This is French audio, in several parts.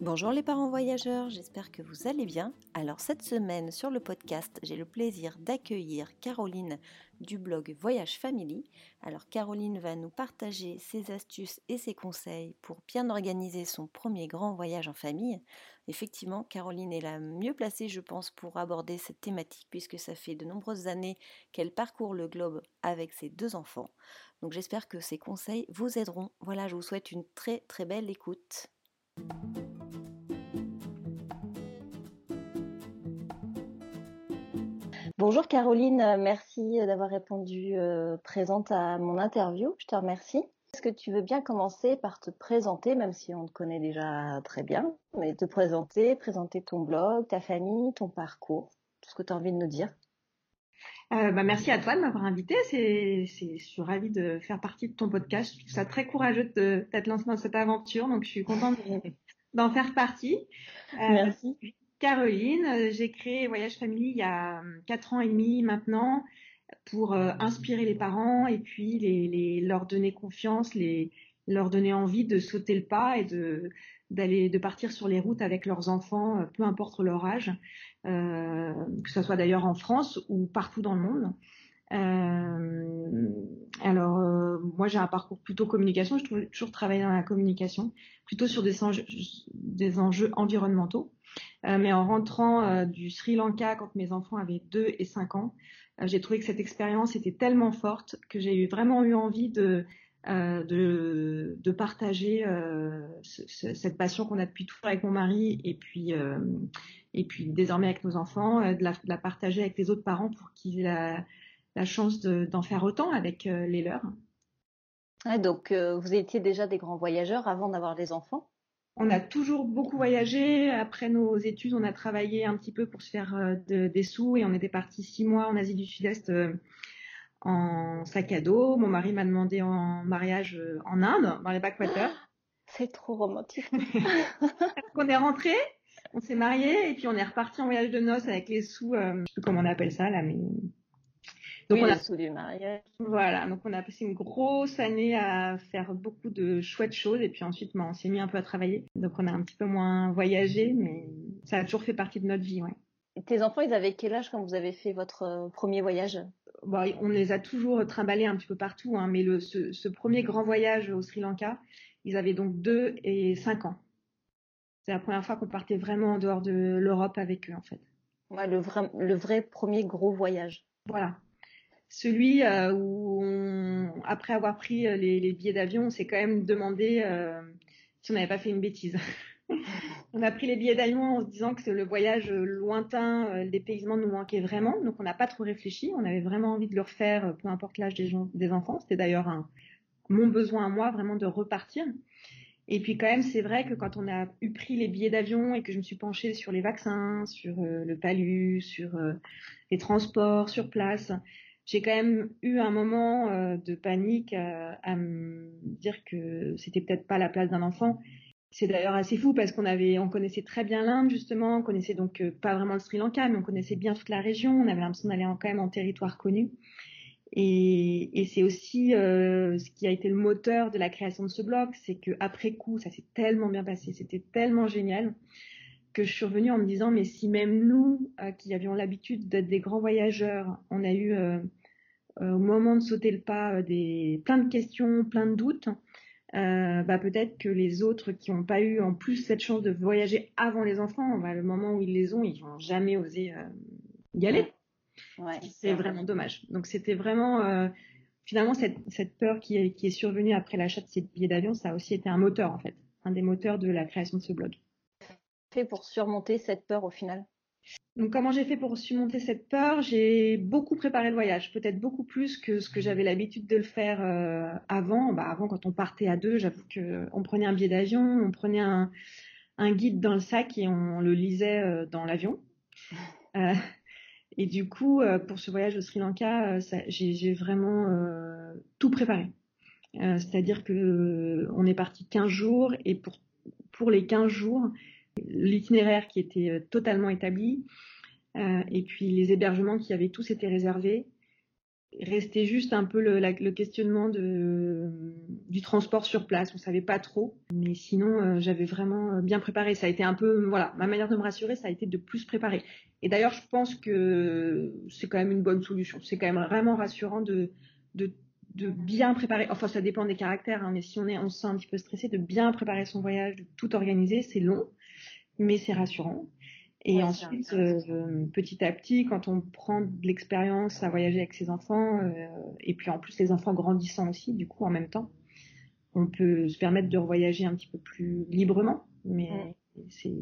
Bonjour les parents voyageurs, j'espère que vous allez bien. Alors cette semaine sur le podcast, j'ai le plaisir d'accueillir Caroline du blog Voyage Family. Alors Caroline va nous partager ses astuces et ses conseils pour bien organiser son premier grand voyage en famille. Effectivement, Caroline est la mieux placée, je pense, pour aborder cette thématique puisque ça fait de nombreuses années qu'elle parcourt le globe avec ses deux enfants. Donc j'espère que ces conseils vous aideront. Voilà, je vous souhaite une très très belle écoute. Bonjour Caroline, euh, merci d'avoir répondu euh, présente à mon interview. Je te remercie. Est-ce que tu veux bien commencer par te présenter, même si on te connaît déjà très bien, mais te présenter, présenter ton blog, ta famille, ton parcours, tout ce que tu as envie de nous dire? Euh, bah, merci à toi de m'avoir invité. C'est, c'est, je suis ravie de faire partie de ton podcast. Je trouve ça très courageux de t'être lancé dans cette aventure, donc je suis contente d'en faire partie. merci. Caroline. Euh, j'ai créé Voyage Family il y a euh, quatre ans et demi maintenant pour euh, inspirer les parents et puis leur donner confiance, leur donner envie de sauter le pas et de partir sur les routes avec leurs enfants, peu importe leur âge, que ce soit d'ailleurs en France ou partout dans le monde. Euh, alors, euh, moi, j'ai un parcours plutôt communication. Je trouve toujours travailler dans la communication, plutôt sur des enjeux environnementaux. Euh, mais en rentrant euh, du Sri Lanka quand mes enfants avaient 2 et 5 ans, euh, j'ai trouvé que cette expérience était tellement forte que j'ai vraiment eu envie de de, partager ce, cette passion qu'on a depuis toujours avec mon mari et puis et puis désormais avec nos enfants, de la, partager avec les autres parents pour qu'ils aient la, chance d'en faire autant avec les leurs. donc, vous étiez déjà des grands voyageurs avant d'avoir des enfants? On a toujours beaucoup voyagé. Après nos études, on a travaillé un petit peu pour se faire euh, des sous et on était parti six mois en Asie du Sud-Est en sac à dos. Mon mari m'a demandé en mariage en Inde, dans les backwaters. C'est trop romantique. on est rentré, on s'est marié et puis on est reparti en voyage de noces avec les sous, je sais plus comment on appelle ça là, mais donc on a sous du mariage. Voilà, donc on a passé une grosse année à faire beaucoup de chouettes choses et puis ensuite bah, on s'est mis un peu à travailler. Donc on a un petit peu moins voyagé, mais ça a toujours fait partie de notre vie, ouais. tes enfants, ils avaient quel âge quand vous avez fait votre euh, premier voyage? Bon, On les a toujours trimballés un petit peu partout, hein, mais le, ce, ce, premier grand voyage au Sri Lanka, ils avaient donc 2 et 5 ans. C'est la première fois qu'on partait vraiment en dehors de l'Europe avec eux, en fait. Ouais, le vrai, le vrai premier gros voyage. Voilà, celui euh, où, après avoir pris euh, les, billets d'avion, on s'est quand même demandé euh, si on n'avait pas fait une bêtise. on a pris les billets d'avion en se disant que le voyage lointain, le dépaysement nous manquait vraiment, donc on n'a pas trop réfléchi. On avait vraiment envie de le refaire, peu importe l'âge des enfants. C'était d'ailleurs mon besoin à moi vraiment de repartir. Et puis quand même, c'est vrai que quand on a eu pris les billets d'avion et que je me suis penchée sur les vaccins, sur le palu, sur les transports sur place, j'ai quand même eu un moment euh, de panique à, à, me dire que c'était peut-être pas la place d'un enfant. C'est d'ailleurs assez fou parce qu'on avait, on connaissait très bien l'Inde justement, on connaissait donc euh, pas vraiment le Sri Lanka, mais on connaissait bien toute la région. On avait l'impression d'aller quand même en territoire connu. Et, c'est aussi euh, ce qui a été le moteur de la création de ce blog, c'est que après coup, ça s'est tellement bien passé, c'était tellement génial que je suis revenue en me disant mais si même nous qui avions l'habitude d'être des grands voyageurs, on a eu euh, au moment de sauter le pas euh, des plein de questions, plein de doutes, euh, bah peut-être que les autres qui n'ont pas eu en plus cette chance de voyager avant les enfants, bah, le moment où ils les ont, ils vont jamais oser y aller. Ouais, c'est vraiment dommage. Donc c'était vraiment finalement cette, cette peur qui est, qui est survenue après l'achat de ces billets d'avion, ça a aussi été un moteur en fait, un des moteurs de la création de ce blog. Fait pour surmonter cette peur au final donc comment j'ai fait pour surmonter cette peur? J'ai beaucoup préparé le voyage, peut-être beaucoup plus que ce que j'avais l'habitude de le faire euh, avant. Bah, avant, quand on partait à deux, j'avoue qu'on prenait un billet d'avion, on prenait un, guide dans le sac et on le lisait euh, dans l'avion. Euh, et du coup, pour ce voyage au Sri Lanka, j'ai vraiment tout préparé. C'est-à-dire que on est parti 15 jours et pour, pour les 15 jours, l'itinéraire qui était totalement établi, et puis les hébergements qui avaient tous été réservés, restait juste un peu le, questionnement de, du transport sur place. On savait pas trop, mais sinon euh, j'avais vraiment euh, bien préparé. Ça a été un peu, voilà, ma manière de me rassurer, ça a été de plus préparer. Et d'ailleurs, je pense que c'est quand même une bonne solution. C'est quand même vraiment rassurant de, de, de bien préparer. Enfin, ça dépend des caractères, hein, mais si on est, on se sent un petit peu stressé, de bien préparer son voyage, de tout organiser, c'est long, mais c'est rassurant. Et ensuite, euh, petit à petit, quand on prend de l'expérience à voyager avec ses enfants, euh, et puis en plus les enfants grandissant aussi, du coup, en même temps, on peut se permettre de revoyager un petit peu plus librement. Mais c'est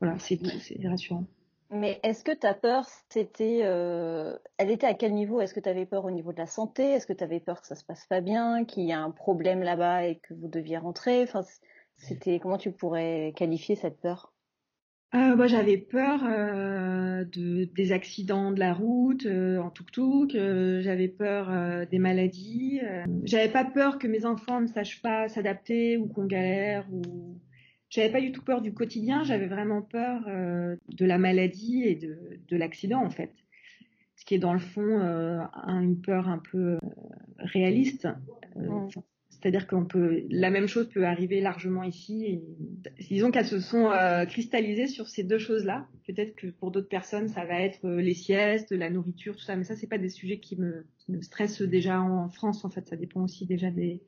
voilà, c'est rassurant. Mais est-ce que ta peur, c'était, euh, elle était à quel niveau? Est-ce que tu avais peur au niveau de la santé? Est-ce que tu avais peur que ça se passe pas bien, qu'il y a un problème là-bas et que vous deviez rentrer? Enfin, c'était comment tu pourrais qualifier cette peur? Euh, moi, j'avais peur euh, de, des accidents de la route euh, en tuk-tuk. Euh, j'avais peur des maladies. j'avais pas peur que mes enfants ne sachent pas s'adapter ou qu'on galère. Ou j'avais pas du tout peur du quotidien. J'avais vraiment peur de la maladie et de, de l'accident en fait. Ce qui est dans le fond une peur un peu réaliste. C'est-à-dire qu'on peut, la même chose peut arriver largement ici. Disons qu'elles se sont euh, cristallisées sur ces deux choses-là. Peut-être que pour d'autres personnes, ça va être euh, les siestes, la nourriture, tout ça. Mais ça, c'est pas des sujets qui me, stressent déjà en France. En fait, ça dépend aussi déjà des,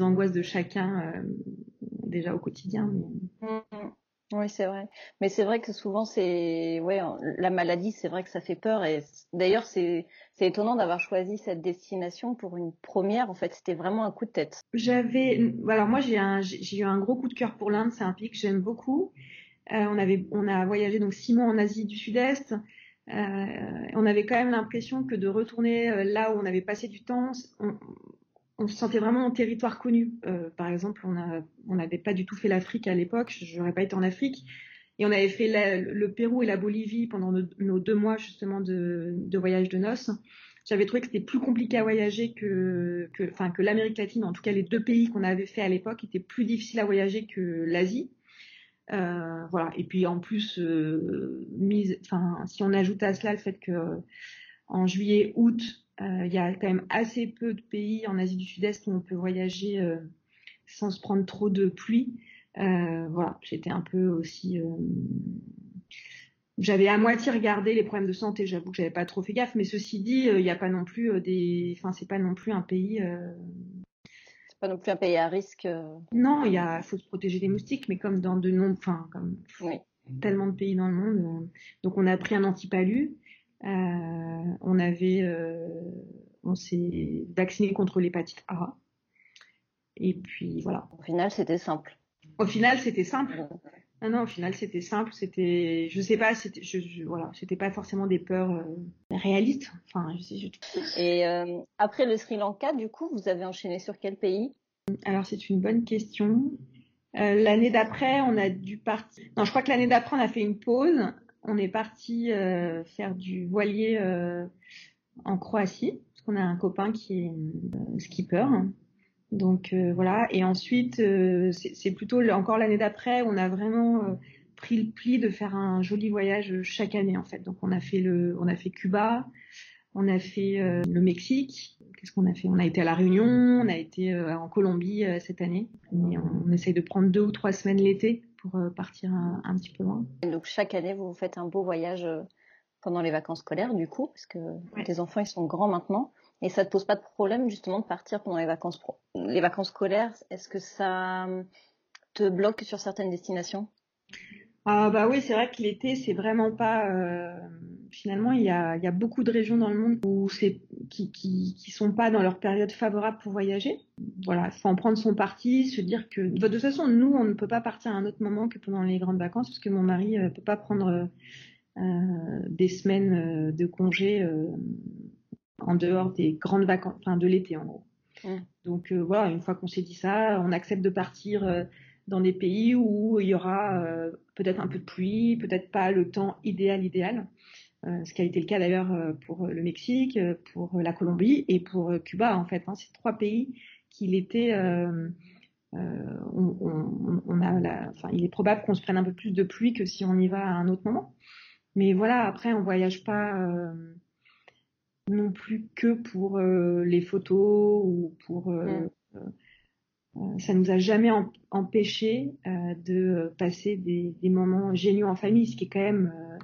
angoisses de chacun euh, déjà au quotidien. Mais... Mmh, mmh. Oui, c'est vrai. Mais c'est vrai que souvent, c'est, ouais, la maladie, c'est vrai que ça fait peur. Et d'ailleurs, c'est, c'est étonnant d'avoir choisi cette destination pour une première. En fait, c'était vraiment un coup de tête. J'avais, alors moi, j'ai eu un gros coup de cœur pour l'Inde. C'est un pays que j'aime beaucoup. Euh, on avait, on a voyagé donc six mois en Asie du Sud-Est. Euh, on avait quand même l'impression que de retourner euh, là où on avait passé du temps, on se sentait vraiment en territoire connu. Euh, par exemple, on n'avait pas du tout fait l'Afrique à l'époque. J'aurais pas été en Afrique. Et on avait fait le Pérou et la Bolivie pendant nos, deux mois justement de, voyage de noces. J'avais trouvé que c'était plus compliqué à voyager que, enfin, que l'Amérique latine. En tout cas, les deux pays qu'on avait fait à l'époque étaient plus difficiles à voyager que l'Asie. Euh, voilà. Et puis en plus, euh, si on ajoute à cela le fait que en juillet, août, euh, il y a quand même assez peu de pays en Asie du Sud-Est où on peut voyager euh, sans se prendre trop de pluie. Euh, voilà, j'étais un peu aussi. J'avais à moitié regardé les problèmes de santé. J'avoue que j'avais pas trop fait gaffe, mais ceci dit, il n'y a pas non plus des. Enfin, c'est pas non plus un pays. C'est pas non plus un pays à risque. Non, il y a, faut se protéger des moustiques, mais comme dans de nombreux, enfin, comme tellement de pays dans le monde. donc, on a pris un antipalu. Euh, on avait, euh, on s'est vacciné contre l'hépatite A. Et puis voilà. Au final, c'était simple. Au final, c'était simple. Non, non, au final, c'était simple. C'était, je sais pas, c'était, je, voilà, c'était pas forcément des peurs euh, réalistes. Enfin, je sais. Je... Et après le Sri Lanka, du coup, vous avez enchaîné sur quel pays? Alors, c'est une bonne question. l'année d'après, on a dû partir. Non, je crois que l'année d'après, on a fait une pause on est parti euh, faire du voilier euh, en Croatie, parce qu'on a un copain qui est euh, skipper. Donc voilà. Et ensuite, c'est plutôt encore l'année d'après, on a vraiment pris le pli de faire un joli voyage chaque année en fait. Donc on a fait le, on a fait Cuba, on a fait le Mexique. Qu'est-ce qu'on a fait? On a été à la Réunion, on a été en Colombie cette année. on, on essaye de prendre deux ou trois semaines l'été pour euh, partir un, petit peu loin. donc chaque année, vous faites un beau voyage euh, pendant les vacances scolaires, du coup, parce que tes enfants ils sont grands maintenant, et ça te pose pas de problème justement de partir pendant les vacances les vacances scolaires? Est-ce que ça euh, te bloque sur certaines destinations? Ah bah oui, c'est vrai que l'été, c'est vraiment pas. Euh, finalement, il y a, y a, beaucoup de régions dans le monde où c'est qui, qui, qui sont pas dans leur période favorable pour voyager. Voilà, faut en prendre son parti, se dire que de toute façon, nous, on ne peut pas partir à un autre moment que pendant les grandes vacances, parce que mon mari euh, peut pas prendre euh, des semaines de congé en dehors des grandes vacances, enfin de l'été en gros. Mmh. Donc voilà, une fois qu'on s'est dit ça, on accepte de partir dans des pays où il y aura euh, peut-être un peu de pluie, peut-être pas le temps idéal idéal. ce qui a été le cas d'ailleurs pour le Mexique, pour la Colombie et pour Cuba en fait. Hein, c'est trois pays qu'il était on, a la, enfin, il est probable qu'on se prenne un peu plus de pluie que si on y va à un autre moment. Mais voilà, après, on voyage pas non plus que pour les photos ou pour mm. Euh, ça nous a jamais empêché euh, de passer des, moments géniaux en famille, ce qui est quand même euh,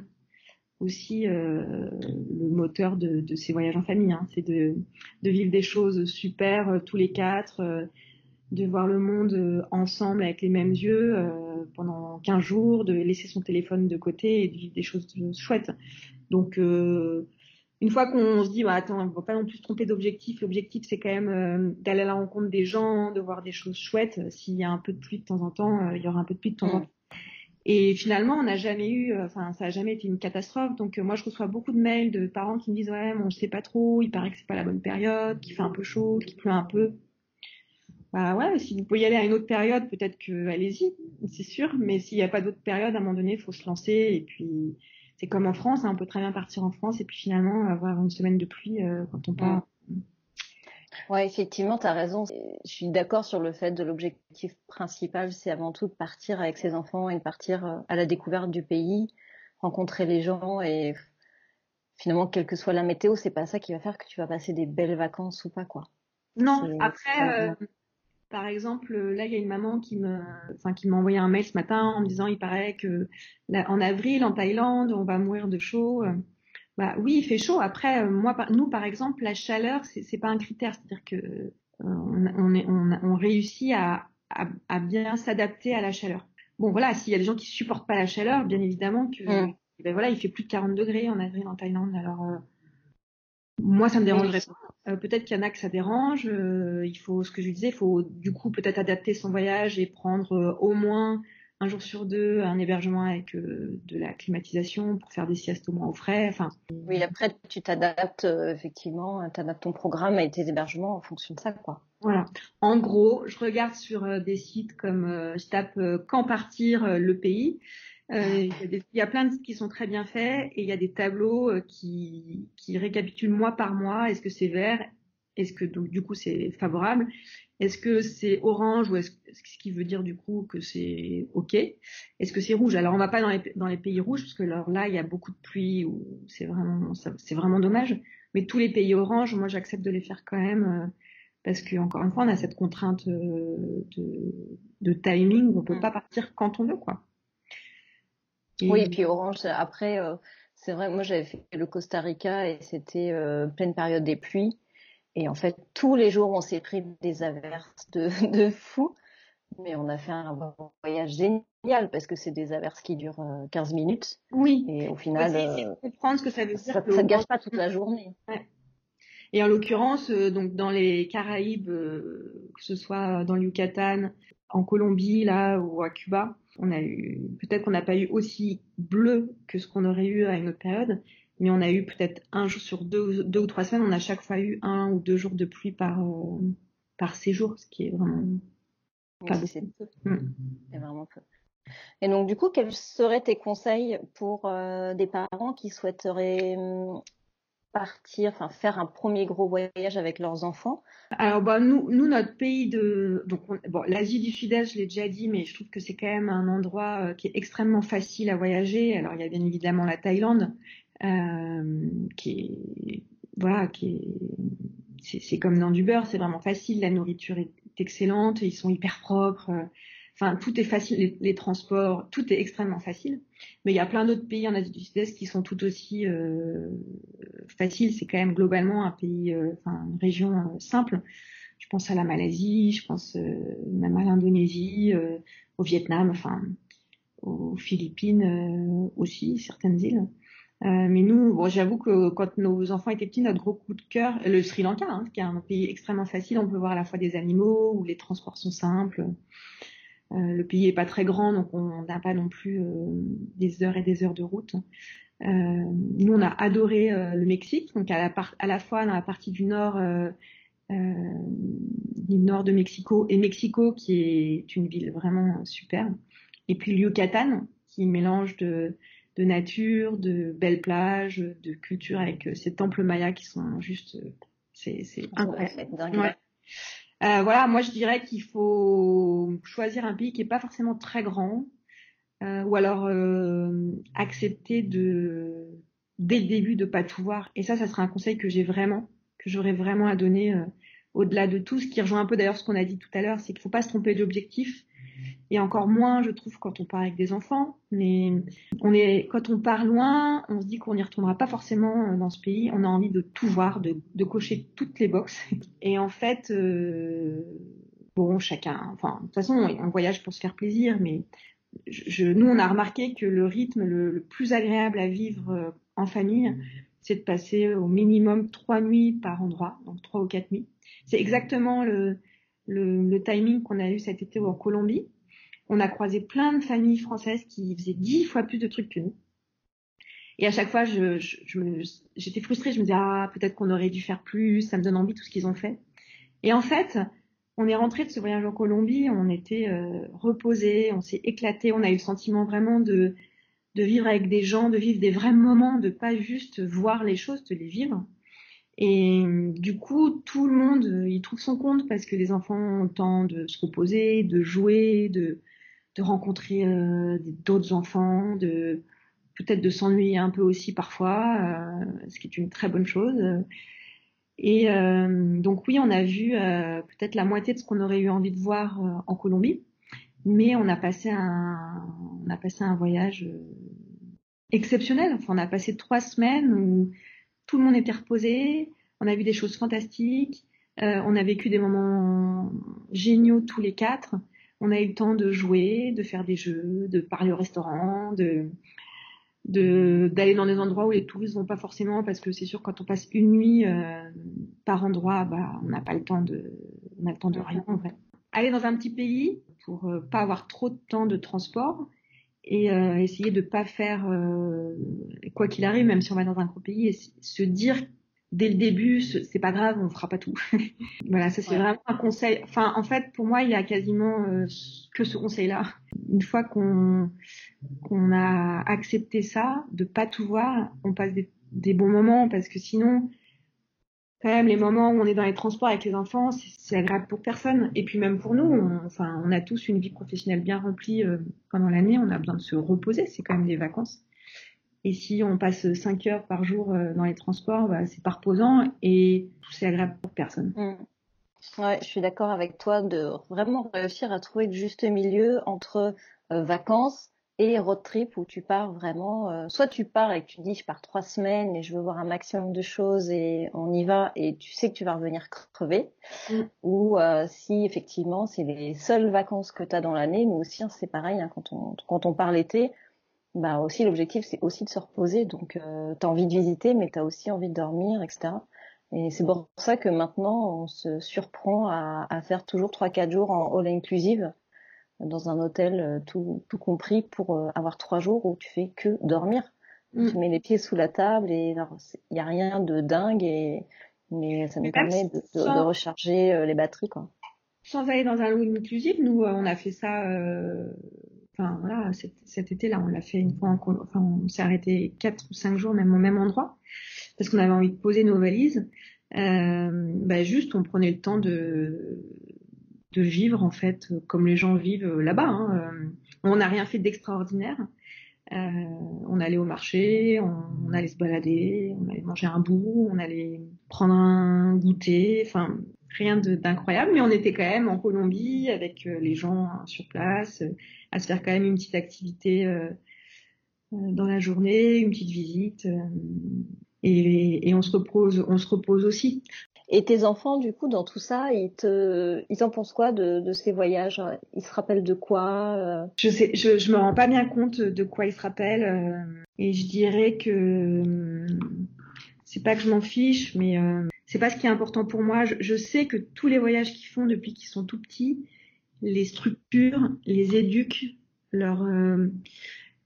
aussi le moteur de, ces voyages en famille. Hein. C'est de, vivre des choses super tous les quatre, de voir le monde ensemble avec les mêmes yeux pendant 15 jours, de laisser son téléphone de côté et de vivre des choses chouettes. Donc une fois qu'on se dit, bah, attends, on ne va pas non plus se tromper d'objectif, l'objectif c'est quand même euh, d'aller à la rencontre des gens, de voir des choses chouettes. S'il y a un peu de pluie de temps en temps, euh, il y aura un peu de pluie de temps en mm. temps. Et finalement, on n'a jamais eu, euh, enfin, ça n'a jamais été une catastrophe. Donc, moi, je reçois beaucoup de mails de parents qui me disent, ouais, on ne sait pas trop, il paraît que c'est pas la bonne période, qu'il fait un peu chaud, qu'il pleut un peu. Bah ouais, si vous pouvez y aller à une autre période, peut-être que allez-y, c'est sûr. Mais s'il n'y a pas d'autre période, à un moment donné, il faut se lancer et puis c'est comme en France, hein, on peut très bien partir en France et puis finalement avoir une semaine de pluie euh, quand on part. Ouais, effectivement, tu as raison. Je suis d'accord sur le fait de l'objectif principal, c'est avant tout de partir avec ses enfants et de partir euh, à la découverte du pays, rencontrer les gens et finalement, quelle que soit la météo, c'est pas ça qui va faire que tu vas passer des belles vacances ou pas, quoi. Non, après, par exemple, là, il y a une maman qui me, enfin, qui m'a envoyé un mail ce matin en me disant, il paraît que en avril, en Thaïlande, on va mourir de chaud. Bah oui, il fait chaud. Après, moi, nous, par exemple, la chaleur, c'est pas un critère. C'est-à-dire que euh, on, est, on, réussit à, à, bien s'adapter à la chaleur. Bon, voilà, s'il y a des gens qui supportent pas la chaleur, bien évidemment que, mm. ben voilà, il fait plus de 40 degrés en avril en Thaïlande. Alors, euh, moi, ça me dérangerait pas. Euh, peut-être qu'il y en a que ça dérange. Euh, il faut, ce que je disais, il faut du coup peut-être adapter son voyage et prendre euh, au moins un jour sur deux un hébergement avec de la climatisation pour faire des siestes au moins au frais. Enfin. Oui, après tu t'adaptes effectivement, tu adaptes ton programme et tes hébergements en fonction de ça, quoi. Voilà. En gros, je regarde sur des sites comme je tape quand partir le pays. Euh, il, y a plein de sites qui sont très bien faits et il y a des tableaux euh, qui, qui récapitulent mois par mois. Est-ce que c'est vert? Est-ce que donc du coup c'est favorable? Est-ce que c'est orange ou est-ce ce qui veut dire du coup que c'est ok? Est-ce que c'est rouge? Alors on va pas dans les, dans les pays rouges parce que là il y a beaucoup de pluie ou c'est vraiment c'est vraiment dommage. Mais tous les pays orange, moi j'accepte de les faire quand même euh, parce que encore une fois on a cette contrainte de, de timing on peut mm. pas partir quand on veut quoi. Oui, et puis Orange, après, euh, c'est vrai, moi j'avais fait le Costa Rica et c'était euh, pleine période des pluies. Et en fait, tous les jours, on s'est pris des averses de, de fou. Mais on a fait un voyage génial parce que c'est des averses qui durent 15 euh, minutes. Oui. Et au final, comprendre ce que ça veut dire. Ça ne gâche pas toute la journée. Ouais. Et en l'occurrence, donc dans les Caraïbes, que ce soit dans le Yucatan, en Colombie là ou à Cuba, on a eu, peut-être qu'on n'a pas eu aussi bleu que ce qu'on aurait eu à une autre période, mais on a eu peut-être un jour sur deux, deux ou trois semaines, on a chaque fois eu un ou deux jours de pluie par, euh, par séjour, ce qui est vraiment pas C'est mm. vraiment peu. Et donc, du coup, quels seraient tes conseils pour euh, des parents qui souhaiteraient hum, partir, enfin faire un premier gros voyage avec leurs enfants Alors bah nous, notre pays de donc bon l'Asie du Sud-Est, je l'ai déjà dit, mais je trouve que c'est quand même un endroit euh, qui est extrêmement facile à voyager. Alors il y a bien évidemment la Thaïlande, euh, qui est voilà, qui est c'est comme dans du beurre, c'est vraiment facile, la nourriture est excellente, ils sont hyper propres. Enfin, tout est facile, les, transports, tout est extrêmement facile. Mais il y a plein d'autres pays en Asie du Sud-Est qui sont tout aussi euh, faciles. C'est quand même globalement un pays, euh, une région euh, simple. Je pense à la Malaisie, je pense même à l'Indonésie, au Vietnam, enfin aux Philippines aussi, certaines îles. mais nous, bon, j'avoue que quand nos enfants étaient petits, notre gros coup de cœur, le Sri Lanka, hein, qui est un pays extrêmement facile, on peut voir à la fois des animaux, où les transports sont simples. Euh, le pays est pas très grand, donc on n'a pas non plus euh, des heures et des heures de route. Euh, nous, on a adoré le Mexique, donc à la, à la fois dans la partie du nord, du nord de Mexico et Mexico, qui est une ville vraiment superbe. Et puis le Yucatan, qui mélange de de nature, de belles plages, de culture avec ces temples mayas qui sont juste, c'est incroyable. Euh, voilà, moi je dirais qu'il faut choisir un pays qui n'est pas forcément très grand, euh, ou alors euh, accepter de dès le début de pas tout voir. Et ça, ça sera un conseil que j'ai vraiment, que j'aurais vraiment à donner au-delà de tout, ce qui rejoint un peu d'ailleurs ce qu'on a dit tout à l'heure, c'est qu'il faut pas se tromper d'objectif et encore moins, je trouve, quand on part avec des enfants. Mais on est, quand on part loin, on se dit qu'on n'y retournera pas forcément euh, dans ce pays. On a envie de tout voir, de, de cocher toutes les boxes. Et en fait, euh, bon, chacun, enfin, de toute façon, on voyage pour se faire plaisir, mais je, nous, on a remarqué que le rythme le, plus agréable à vivre euh, en famille, c'est de passer au minimum trois nuits par endroit, donc trois ou quatre nuits. C'est exactement le, le, le timing qu'on a eu cet été en Colombie on a croisé plein de familles françaises qui faisaient dix fois plus de trucs que nous. Et à chaque fois, j'étais frustrée. Je me disais, ah, peut-être qu'on aurait dû faire plus. Ça me donne envie tout ce qu'ils ont fait. Et en fait, on est rentré de ce voyage en Colombie. On était euh, reposés, on s'est éclaté. On a eu le sentiment vraiment de, vivre avec des gens, de vivre des vrais moments, de pas juste voir les choses, de les vivre. Et du coup, tout le monde il trouve son compte parce que les enfants ont le temps de se reposer, de jouer, de de rencontrer euh, d'autres enfants, de peut-être de s'ennuyer un peu aussi parfois, euh, ce qui est une très bonne chose. Et euh, donc oui, on a vu peut-être la moitié de ce qu'on aurait eu envie de voir en Colombie, mais on a passé un, on a passé un voyage exceptionnel. Enfin, on a passé trois semaines où tout le monde était reposé, on a vu des choses fantastiques, on a vécu des moments géniaux tous les quatre on a eu le temps de jouer, de faire des jeux, de parler au restaurant, de d'aller dans des endroits où les touristes vont pas forcément parce que c'est sûr quand on passe une nuit euh, par endroit bah on n'a pas le temps de on a le temps de rien en aller dans un petit pays pour euh, pas avoir trop de temps de transport et euh, essayer de pas faire quoi qu'il arrive même si on va dans un gros pays et se dire dès le début, c'est pas grave, on fera pas tout. voilà, ça c'est vraiment un conseil. Enfin, en fait, pour moi, il y a quasiment euh, que ce conseil-là. Une fois qu'on qu'on a accepté ça, de pas tout voir, on passe des, bons moments parce que sinon, quand même, les moments où on est dans les transports avec les enfants, c'est agréable pour personne. Et puis même pour nous, on, enfin, on a tous une vie professionnelle bien remplie euh, pendant l'année. On a besoin de se reposer. C'est quand même des vacances. Et si on passe 5 heures par jour euh, dans les transports, bah, c'est pas reposant et c'est agréable pour personne. Mm. Ouais, je suis d'accord avec toi de vraiment réussir à trouver le juste milieu entre euh, vacances et road trip où tu pars vraiment, euh, soit tu pars et tu dis je pars trois semaines et je veux voir un maximum de choses et on y va et tu sais que tu vas revenir crever, mm. ou si effectivement c'est les seules vacances que tu as dans l'année, mais aussi hein, c'est pareil hein, quand on quand on part l'été, bah aussi l'objectif c'est aussi de se reposer. Donc euh, tu as envie de visiter, mais tu as aussi envie de dormir, etc. Et c'est pour ça que maintenant on se surprend à, à faire toujours 3-4 jours en all inclusive dans un hôtel euh, tout, tout compris pour euh, avoir trois jours où tu fais que dormir. Mm. Tu mets les pieds sous la table et il n'y a rien de dingue et mais ça nous permet de, de, recharger euh, les batteries quoi. Sans aller dans un all inclusive, nous on a fait ça euh, enfin voilà, cet, été-là, on l'a fait une fois, enfin on s'est arrêté quatre ou cinq jours même au même endroit parce qu'on avait envie de poser nos valises. Euh, bah juste, on prenait le temps de de vivre en fait comme les gens vivent là-bas. Hein. Euh, on n'a rien fait d'extraordinaire. Euh, on allait au marché, on, allait se balader, on allait manger un bout, on allait prendre un goûter, enfin rien d'incroyable, mais on était quand même en Colombie avec euh, les gens sur place, euh, à se faire quand même une petite activité euh, dans la journée, une petite visite, et, et, on se repose, on se repose aussi. Et tes enfants, du coup, dans tout ça, ils te, ils en pensent quoi de, de ces voyages? Ils se rappellent de quoi Je sais, je, je me rends pas bien compte de quoi ils se rappellent, et je dirais que c'est pas que je m'en fiche, mais c'est pas ce qui est important pour moi. Je, sais que tous les voyages qu'ils font depuis qu'ils sont tout petits, les structures, les éduquent, leur euh,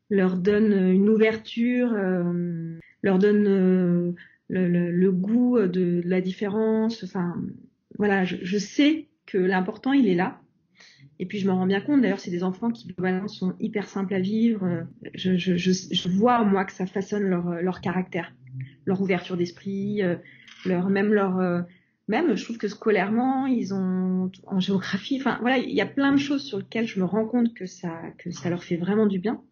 leur donnent une ouverture, euh, leur donnent euh, le, goût de, la différence. Enfin, voilà, je, sais que l'important il est là Et puis je me rends bien compte, d'ailleurs, c'est des enfants qui globalement sont hyper simples à vivre. Je, je, vois moi que ça façonne leur, leur caractère, leur ouverture d'esprit, leur même leur même je trouve que scolairement ils ont en géographie enfin voilà il y a plein de choses sur lesquelles je me rends compte que ça que ça leur fait vraiment du bien.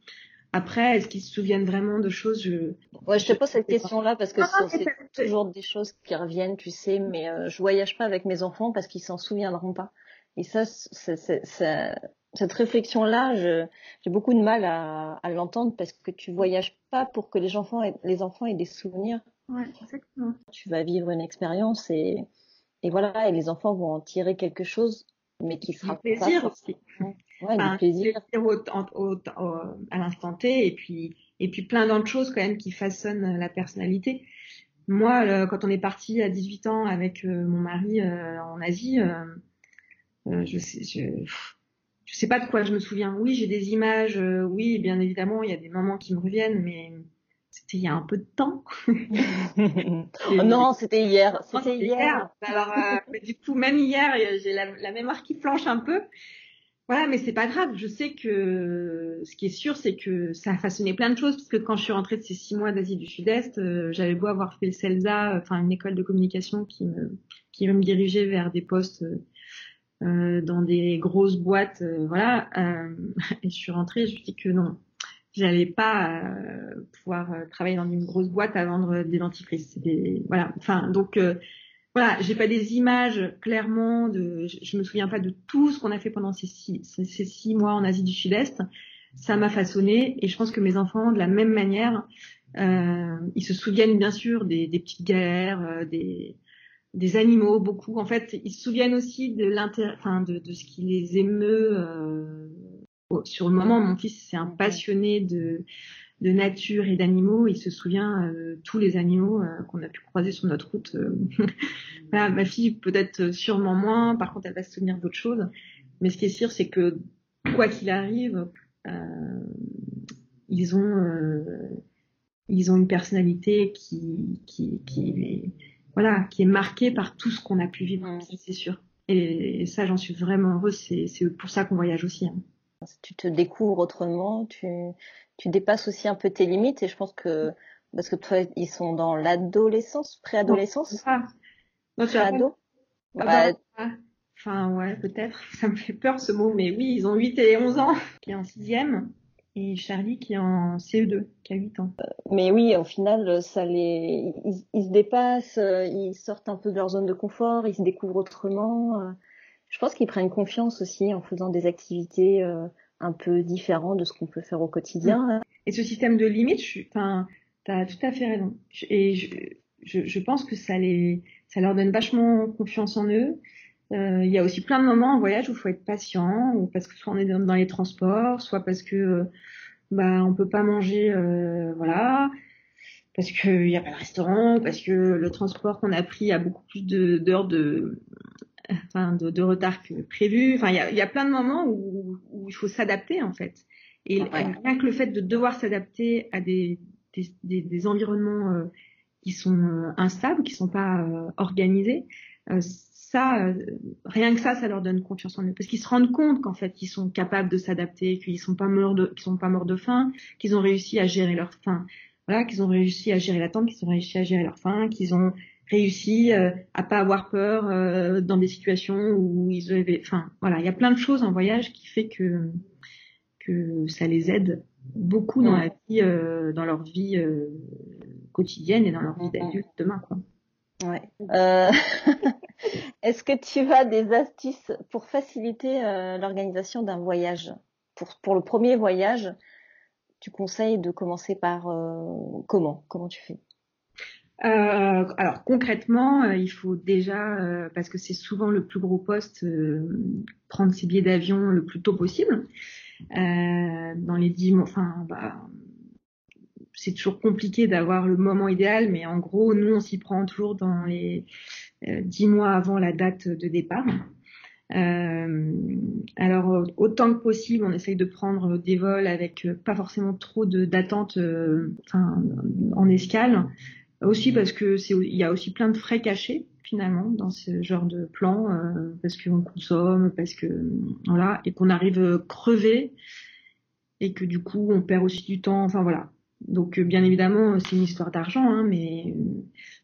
Après est-ce qu'ils se souviennent vraiment de choses? Je ouais je te pose cette question là parce que ah, c'est toujours des choses qui reviennent tu sais mais euh, je voyage pas avec mes enfants parce qu'ils s'en souviendront pas. Et ça cette réflexion là j'ai beaucoup de mal à, à l'entendre parce que tu voyages pas pour que les enfants aient, les enfants aient des souvenirs Ouais, exactement. Tu vas vivre une expérience et et voilà, et les enfants vont en tirer quelque chose, mais qui sera plaisir aussi. Ouais, du plaisir. à l'instant T, et puis et puis plein d'autres choses quand même qui façonnent la personnalité. Moi, quand on est parti à 18 ans avec euh, mon mari euh, en Asie, euh, je sais, je, je sais pas de quoi je me souviens. Oui, j'ai des images. oui, bien évidemment, il y a des moments qui me reviennent, mais c'était il y a un peu de temps. oh non, c'était hier. C'était hier. Alors, euh, du coup, même hier, j'ai la, la, mémoire qui flanche un peu. Voilà, mais c'est pas grave. Je sais que ce qui est sûr, c'est que ça a façonné plein de choses, parce que quand je suis rentrée de ces six mois d'Asie du Sud-Est, euh, j'avais beau avoir fait le CELSA, enfin une école de communication qui me qui me diriger vers des postes euh, dans des grosses boîtes, euh, voilà. et je suis rentrée, je me dis que non, j'allais pas euh, pouvoir euh, travailler dans une grosse boîte à vendre des dentifrices. Des, voilà. Enfin, donc euh, voilà, j'ai pas des images clairement de. Je, me souviens pas de tout ce qu'on a fait pendant ces six, mois en Asie du Sud-Est. Ça m'a façonné et je pense que mes enfants, de la même manière, euh, ils se souviennent bien sûr des, petites galères, des animaux beaucoup. En fait, ils se souviennent aussi de de, ce qui les émeut euh, sur le moment, mon fils c'est un passionné de, de nature et d'animaux. Il se souvient euh, tous les animaux euh, qu'on a pu croiser sur notre route. Euh. ma fille peut-être sûrement moins. Par contre, elle va se souvenir d'autres choses. Mais ce qui est sûr, c'est que quoi qu'il arrive, ils ont ils ont une personnalité qui qui qui est, voilà qui est marquée par tout ce qu'on a pu vivre. c'est sûr. Et, ça, j'en suis vraiment heureuse. C'est pour ça qu'on voyage aussi. Hein tu te découvres autrement, tu, tu dépasses aussi un peu tes limites et je pense que parce que toi ils sont dans l'adolescence, préadolescence. Non, tu ado. Bah, enfin ouais, peut-être. Ça me fait peur ce mot, mais oui, ils ont 8 et 11 ans, qui est en sixième, et Charlie qui est en CE2, qui a 8 ans. Mais oui, au final, ça les, ils, ils se dépassent, euh, ils sortent un peu de leur zone de confort, ils se découvrent autrement. Euh je pense qu'ils prennent confiance aussi en faisant des activités euh, un peu différentes de ce qu'on peut faire au quotidien. Et ce système de limite, tu as tout à fait raison. Et je, je, je, pense que ça, les, ça leur donne vachement confiance en eux. Euh, il y a aussi plein de moments en voyage où il faut être patient, ou parce que soit on est dans, les transports, soit parce que euh, bah on peut pas manger, euh, voilà, parce qu'il n'y a pas de restaurant, parce que le transport qu'on a pris a beaucoup plus d'heures de, enfin de, de, retard que prévu. Enfin, il y a, y a, plein de moments où, où il faut s'adapter en fait. Et rien que le fait de devoir s'adapter à des, des, des, environnements euh, qui sont euh, instables, qui sont pas euh, organisés, ça, rien que ça, ça leur donne confiance en eux, parce qu'ils se rendent compte qu'en fait, ils sont capables de s'adapter, qu'ils sont pas morts de, qu'ils sont pas morts de faim, qu'ils ont réussi à gérer leur faim, voilà, qu'ils ont réussi à gérer l'attente, qu'ils ont réussi à gérer leur faim, qu'ils ont réussi euh, à pas avoir peur euh, dans des situations où ils avaient enfin voilà il y a plein de choses en voyage qui fait que que ça les aide beaucoup dans la vie euh, dans leur vie euh, quotidienne et dans leur vie d'adulte demain quoi. Ouais. Est-ce que tu as des astuces pour faciliter l'organisation d'un voyage? Pour pour le premier voyage tu conseilles de commencer par comment? Comment tu fais? Euh, alors concrètement, euh, il faut déjà, euh, parce que c'est souvent le plus gros poste, prendre ses billets d'avion le plus tôt possible. dans les dix mois, enfin, bah, c'est toujours compliqué d'avoir le moment idéal, mais en gros, nous, on s'y prend toujours dans les dix mois avant la date de départ. alors autant que possible, on essaye de prendre des vols avec pas forcément trop d'attente en escale, aussi parce que c'est il y a aussi plein de frais cachés. finalement dans ce genre de plan parce qu'on consomme, parce que voilà, et qu'on arrive crevé et que du coup on perd aussi du temps. Enfin voilà. Donc bien évidemment c'est une histoire d'argent, hein, mais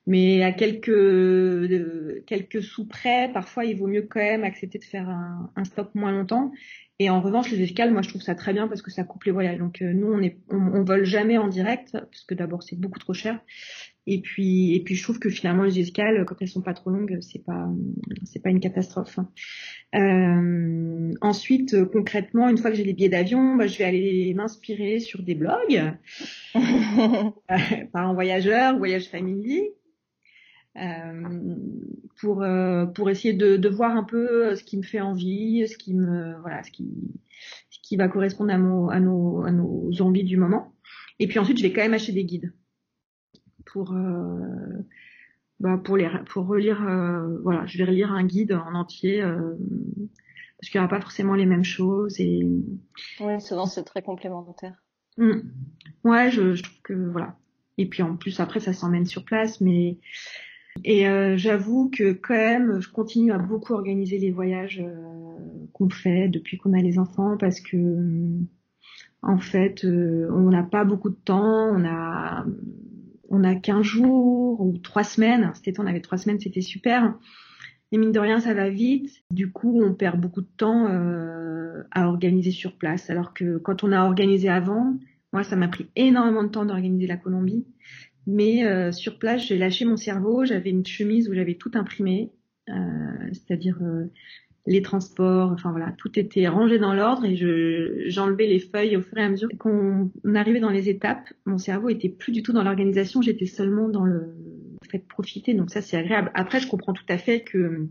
mais à quelques quelques sous près, parfois il vaut mieux quand même accepter de faire un, un stop moins longtemps. Et en revanche, les escales, moi je trouve ça très bien parce que ça coupe les voyages. Donc nous on est on vole jamais en direct parce que d'abord c'est beaucoup trop cher et puis, et puis je trouve que finalement les escales, quand elles sont pas trop longues, c'est pas, c'est pas une catastrophe. Euh, ensuite, concrètement, une fois que j'ai les billets d'avion, bah, je vais aller m'inspirer sur des blogs, par un voyageur, voyage family, euh, pour euh, pour essayer de, de voir un peu ce qui me fait envie, ce qui me voilà, ce qui ce qui va correspondre à, mon, à nos à nos envies du moment. Et puis ensuite, je vais quand même acheter des guides pour euh, bah, pour les pour relire euh, voilà je vais relire un guide en entier euh, parce qu'il n'y aura pas forcément les mêmes choses et oui souvent c'est très complémentaire mmh. ouais je, je, trouve que voilà et puis en plus après ça s'emmène sur place mais et euh, j'avoue que quand même, je continue à beaucoup organiser les voyages euh, qu'on fait depuis qu'on a les enfants parce que en fait, on n'a pas beaucoup de temps, on a on a 15 jours ou 3 semaines. Été, on avait 3 semaines, c'était super. Et mine de rien, ça va vite. Du coup, on perd beaucoup de temps euh, à organiser sur place. Alors que quand on a organisé avant, moi, ça m'a pris énormément de temps d'organiser la Colombie. Mais euh, sur place, j'ai lâché mon cerveau. J'avais une chemise où j'avais tout imprimé, euh, c'est-à-dire les transports, enfin voilà, tout était rangé dans l'ordre et je j'enlevais les feuilles au fur et à mesure qu'on arrivait dans les étapes. Mon cerveau était plus du tout dans l'organisation, j'étais seulement dans le fait de profiter. Donc ça c'est agréable. Après je comprends tout à fait que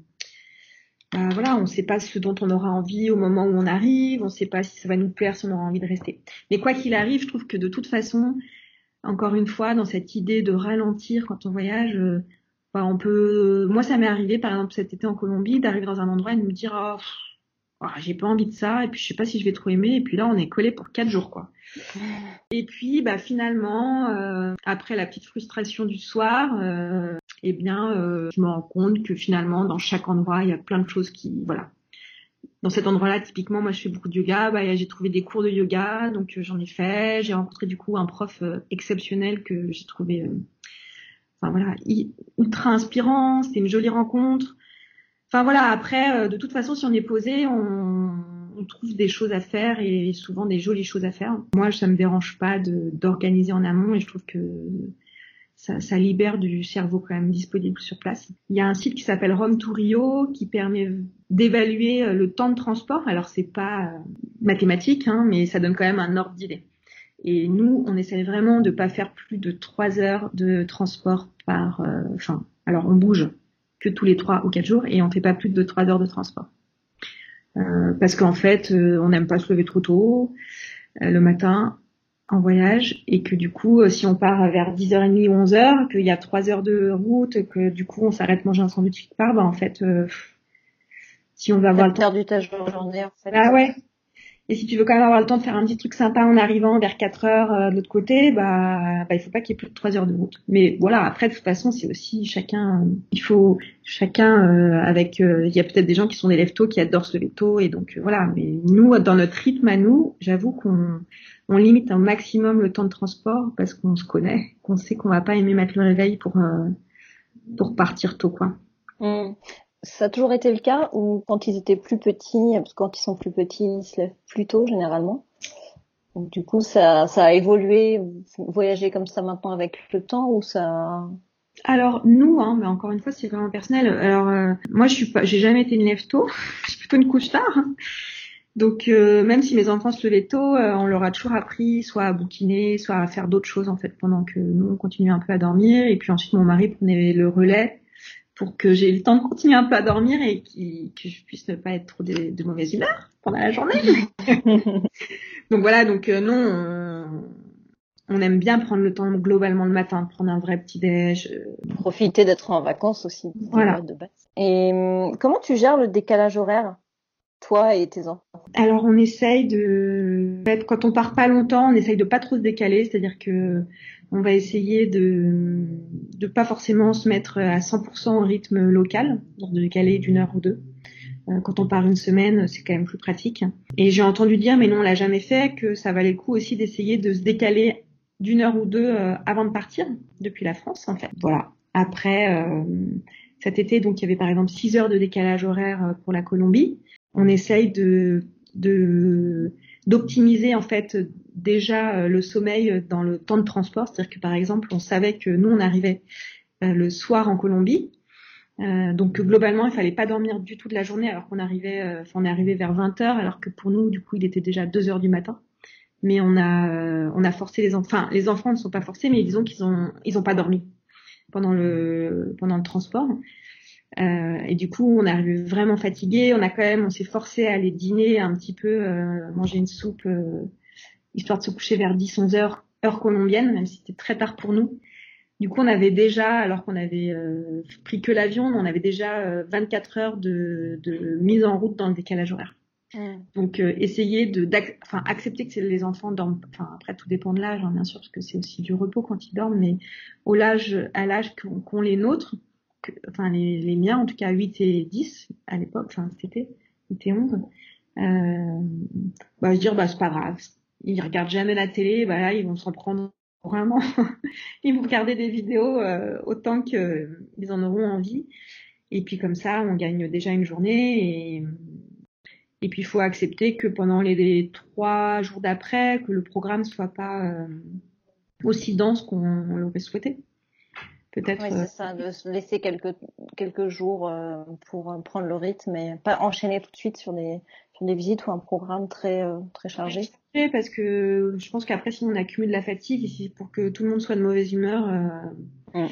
bah, voilà, on ne sait pas ce dont on aura envie au moment où on arrive, on ne sait pas si ça va nous plaire, si on aura envie de rester. Mais quoi qu'il arrive, je trouve que de toute façon, encore une fois, dans cette idée de ralentir quand on voyage, euh, on peut, moi, ça m'est arrivé, par exemple, cet été en Colombie, d'arriver dans un endroit et de me dire, oh, oh, j'ai pas envie de ça, et puis je sais pas si je vais trop aimer, et puis là, on est collé pour quatre jours, quoi. Et puis, bah, finalement, euh, après la petite frustration du soir, euh, eh bien, euh, je me rends compte que finalement, dans chaque endroit, il y a plein de choses qui, voilà. Dans cet endroit-là, typiquement, moi, je fais beaucoup de yoga. Bah, j'ai trouvé des cours de yoga, donc j'en ai fait. J'ai rencontré du coup un prof exceptionnel que j'ai trouvé enfin voilà, ultra inspirant, c'était une jolie rencontre. Enfin voilà, après, euh, de toute façon, si on est posé, on, trouve des choses à faire et souvent des jolies choses à faire. Moi, ça me dérange pas d'organiser en amont et je trouve que ça, ça, libère du cerveau quand même disponible sur place. Il y a un site qui s'appelle Rome to Rio qui permet d'évaluer euh, le temps de transport. Alors c'est pas euh, mathématique, hein, mais ça donne quand même un ordre d'idée. Et nous, on essaie vraiment de pas faire plus de trois heures de transport par, euh, enfin, alors on bouge que tous les trois ou quatre jours et on fait pas plus de trois heures de transport. Euh, parce qu'en fait, euh, on n'aime pas se lever trop tôt le matin en voyage et que du coup, si on part vers 10h30 ou 11h, qu'il y a trois heures de route, que du coup on s'arrête manger un sandwich quelque part, bah en fait, si on veut avoir le temps. perdu ta journée en fait. Ah ouais, et si tu veux quand même avoir le temps de faire un petit truc sympa en arrivant vers 4 heures euh, de l'autre côté, bah, bah il faut pas qu'il y ait plus de 3 heures de route. Mais voilà, après de toute façon, c'est aussi chacun, il faut chacun euh, avec, euh, il y a peut-être des gens qui sont des lève qui adorent se lever tôt et donc voilà. Mais nous, dans notre rythme à nous, j'avoue qu'on on limite un maximum le temps de transport parce qu'on se connaît, qu'on sait qu'on va pas aimer mettre le réveil pour pour partir tôt quoi. Mmh ça a toujours été le cas ou quand ils étaient plus petits, parce que quand ils sont plus petits, ils se lèvent plus tôt généralement. Donc, du coup, ça, ça a évolué, voyager comme ça maintenant avec le temps ou ça? Alors nous, hein, mais encore une fois, c'est vraiment personnel. Alors euh, moi, je suis pas, j'ai jamais été une lève tôt. je suis plutôt une couche tard. Donc euh, même si mes enfants se levaient tôt, euh, on leur a toujours appris soit à bouquiner, soit à faire d'autres choses en fait pendant que nous on continuait un peu à dormir. Et puis ensuite mon mari prenait le relais pour que j'ai le temps de continuer un peu à dormir et que je puisse ne pas être trop de, mauvaise humeur pendant la journée. donc voilà, donc euh, non, on, aime bien prendre le temps globalement le matin, prendre un vrai petit déj. Euh. Profiter d'être en vacances aussi. Voilà. Et hum, comment tu gères le décalage horaire? Toi et tes enfants Alors on essaye de, en fait, quand on part pas longtemps, on essaye de pas trop se décaler, c'est-à-dire que on va essayer de de pas forcément se mettre à 100% au rythme local, de décaler d'une heure ou deux. Euh, quand on part une semaine, c'est quand même plus pratique. Et j'ai entendu dire, mais non, on l'a jamais fait, que ça valait le coup aussi d'essayer de se décaler d'une heure ou deux euh, avant de partir depuis la France, en fait. Voilà. Après, euh, cet été, donc il y avait par exemple 6 heures de décalage horaire pour la Colombie. On essaye de d'optimiser en fait déjà le sommeil dans le temps de transport, c'est-à-dire que par exemple, on savait que nous on arrivait le soir en Colombie, euh, donc globalement, il fallait pas dormir du tout de la journée alors qu'on arrivait, euh, on est arrivé vers 20 h alors que pour nous, du coup, il était déjà 2 heures du matin. Mais on a, euh, on a forcé les enfants. Enfin, les enfants ne sont pas forcés, mais disons qu'ils ont, ils ont pas dormi pendant le, pendant le transport. Et du coup, on est arrivé vraiment fatigué. On a quand même, on s'est forcé à aller dîner un petit peu, manger une soupe, histoire de se coucher vers 10-11 heures heure colombienne, même si c'était très tard pour nous. Du coup, on avait déjà, alors qu'on avait euh, pris que l'avion, on avait déjà 24 euh, heures de, mise en route dans le décalage horaire. Mm. Donc, euh, essayer de, enfin, accepter que les enfants dorment. Enfin, après, tout dépend de l'âge, hein, bien sûr, parce que c'est aussi du repos quand ils dorment, mais au l'âge, à l'âge qu'ont les nôtres, enfin les, miens, en tout cas 8 et 10 à l'époque, enfin été, 8 et 11, bah, se dire, bah c'est pas grave, ils regardent jamais la télé, bah là, ils vont s'en prendre vraiment, ils vont regarder des vidéos euh, autant qu'ils en auront envie. Et puis comme ça, on gagne déjà une journée. Et, et puis il faut accepter que pendant les, trois jours d'après, que le programme soit pas euh, aussi dense qu'on l'aurait souhaité. Peut-être. Oui, c'est euh, ça, de se laisser quelques quelques jours pour prendre le rythme et pas enchaîner tout de suite sur des des visites ou un programme très euh, très chargé Parce que je pense qu'après, si on accumule de la fatigue, ici, pour que tout le monde soit de mauvaise humeur, euh, mm.